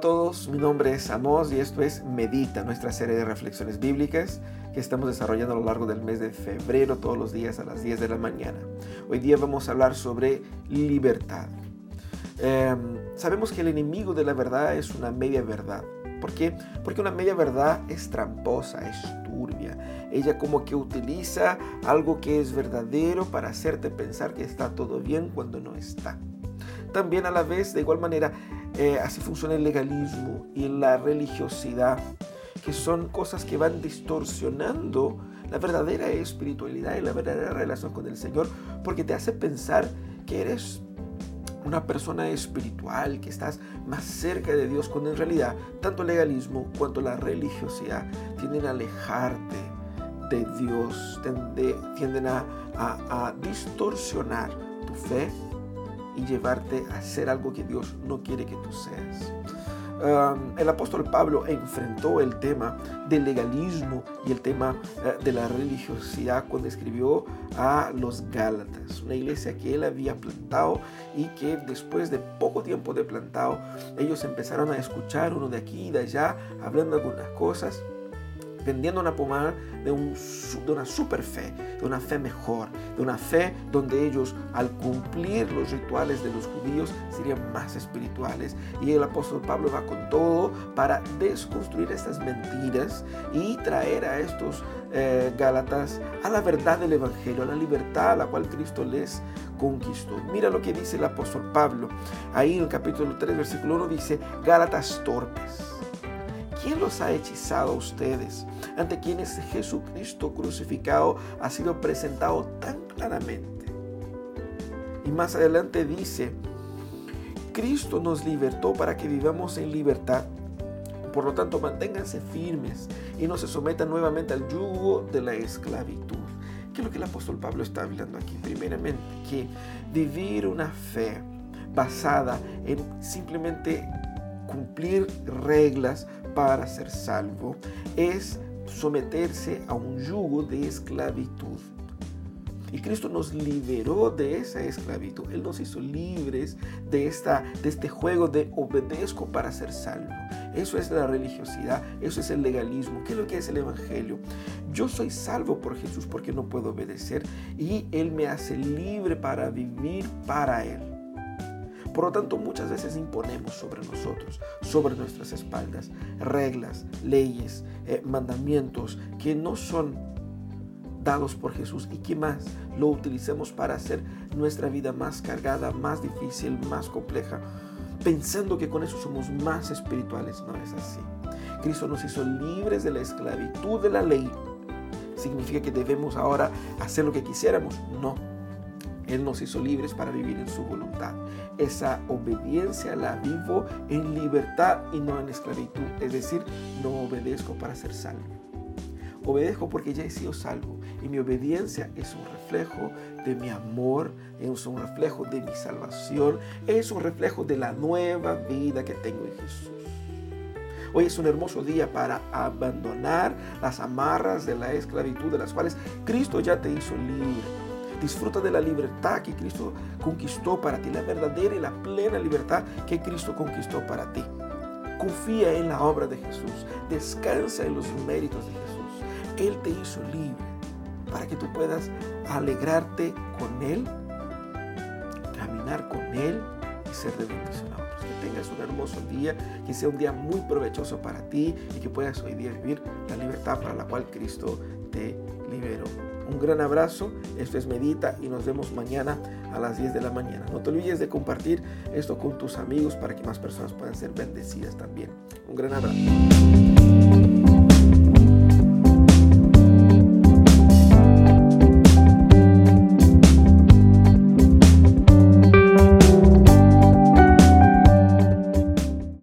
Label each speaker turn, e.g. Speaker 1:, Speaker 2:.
Speaker 1: todos, mi nombre es Amos y esto es Medita, nuestra serie de reflexiones bíblicas que estamos desarrollando a lo largo del mes de febrero todos los días a las 10 de la mañana. Hoy día vamos a hablar sobre libertad. Em, sabemos que el enemigo de la verdad es una media verdad. ¿Por qué? Porque una media verdad es tramposa, es turbia. Ella como que utiliza algo que es verdadero para hacerte pensar que está todo bien cuando no está. También a la vez, de igual manera, eh, así funciona el legalismo y la religiosidad, que son cosas que van distorsionando la verdadera espiritualidad y la verdadera relación con el Señor, porque te hace pensar que eres una persona espiritual, que estás más cerca de Dios, cuando en realidad tanto el legalismo cuanto la religiosidad tienden a alejarte de Dios, tienden, a, a distorsionar tu fe y llevarte a hacer algo que Dios no quiere que tú seas. el apóstol Pablo enfrentó el tema del legalismo y el tema eh, de la religiosidad cuando escribió a los Gálatas, una iglesia que él había plantado y que después de poco tiempo de plantado, ellos empezaron a escuchar uno de aquí y de allá, hablando algunas cosas vendiendo una pomada de, un, de una super fe, de una fe mejor, de una fe donde ellos al cumplir los rituales de los judíos serían más espirituales. Y el apóstol Pablo va con todo para desconstruir estas mentiras y traer a estos eh, Gálatas a la verdad del Evangelio, a la libertad a la cual Cristo les conquistó. Mira lo que dice el apóstol Pablo. Ahí en el capítulo 3, versículo 1 dice, Gálatas torpes ¿Quién los ha hechizado a ustedes? Ante quienes Jesucristo crucificado ha sido presentado tan claramente. Y más adelante dice, Cristo nos libertó para que vivamos en libertad. Por lo tanto, manténganse firmes y no se sometan nuevamente al yugo de la esclavitud. ¿Qué es lo que el apóstol Pablo está hablando aquí? Primeramente, que vivir una fe basada en simplemente cumplir reglas para ser salvo es someterse a un yugo de esclavitud. Y Cristo nos liberó de esa esclavitud. Él nos hizo libres de, esta, de este juego de obedezco para ser salvo. Eso es la religiosidad, eso es el legalismo. ¿Qué es lo que es el Evangelio? Yo soy salvo por Jesús porque no puedo obedecer y Él me hace libre para vivir para Él. Por lo tanto, muchas veces imponemos sobre nosotros, sobre nuestras espaldas, reglas, leyes, eh, mandamientos que no son dados por Jesús y que más lo utilicemos para hacer nuestra vida más cargada, más difícil, más compleja, pensando que con eso somos más espirituales. No es así. Cristo nos hizo libres de la esclavitud de la ley. ¿Significa que debemos ahora hacer lo que quisiéramos? No él nos hizo libres para vivir en su voluntad. Esa obediencia la vivo en libertad y no en esclavitud. Es decir, no obedezco para ser salvo. Obedezco porque ya he sido salvo y mi obediencia es un reflejo de mi amor, es un reflejo de mi salvación, es un reflejo de la nueva vida que tengo en Jesús. Hoy es un hermoso día para abandonar las amarras de la esclavitud de las cuales Cristo ya te hizo libre Disfruta de la libertad que Cristo conquistó para ti, la verdadera y la plena libertad que Cristo conquistó para ti. Confía en la obra de Jesús, descansa en los méritos de Jesús. Él te hizo libre para que tú puedas alegrarte con Él, caminar con Él y ser de bendición otros. Que tengas un hermoso día, que sea un día muy provechoso para ti y que puedas hoy día vivir la libertad para la cual Cristo te liberó. Un gran abrazo, esto es Medita y nos vemos mañana a las 10 de la mañana. No te olvides de compartir esto con tus amigos para que más personas puedan ser bendecidas también. Un gran abrazo.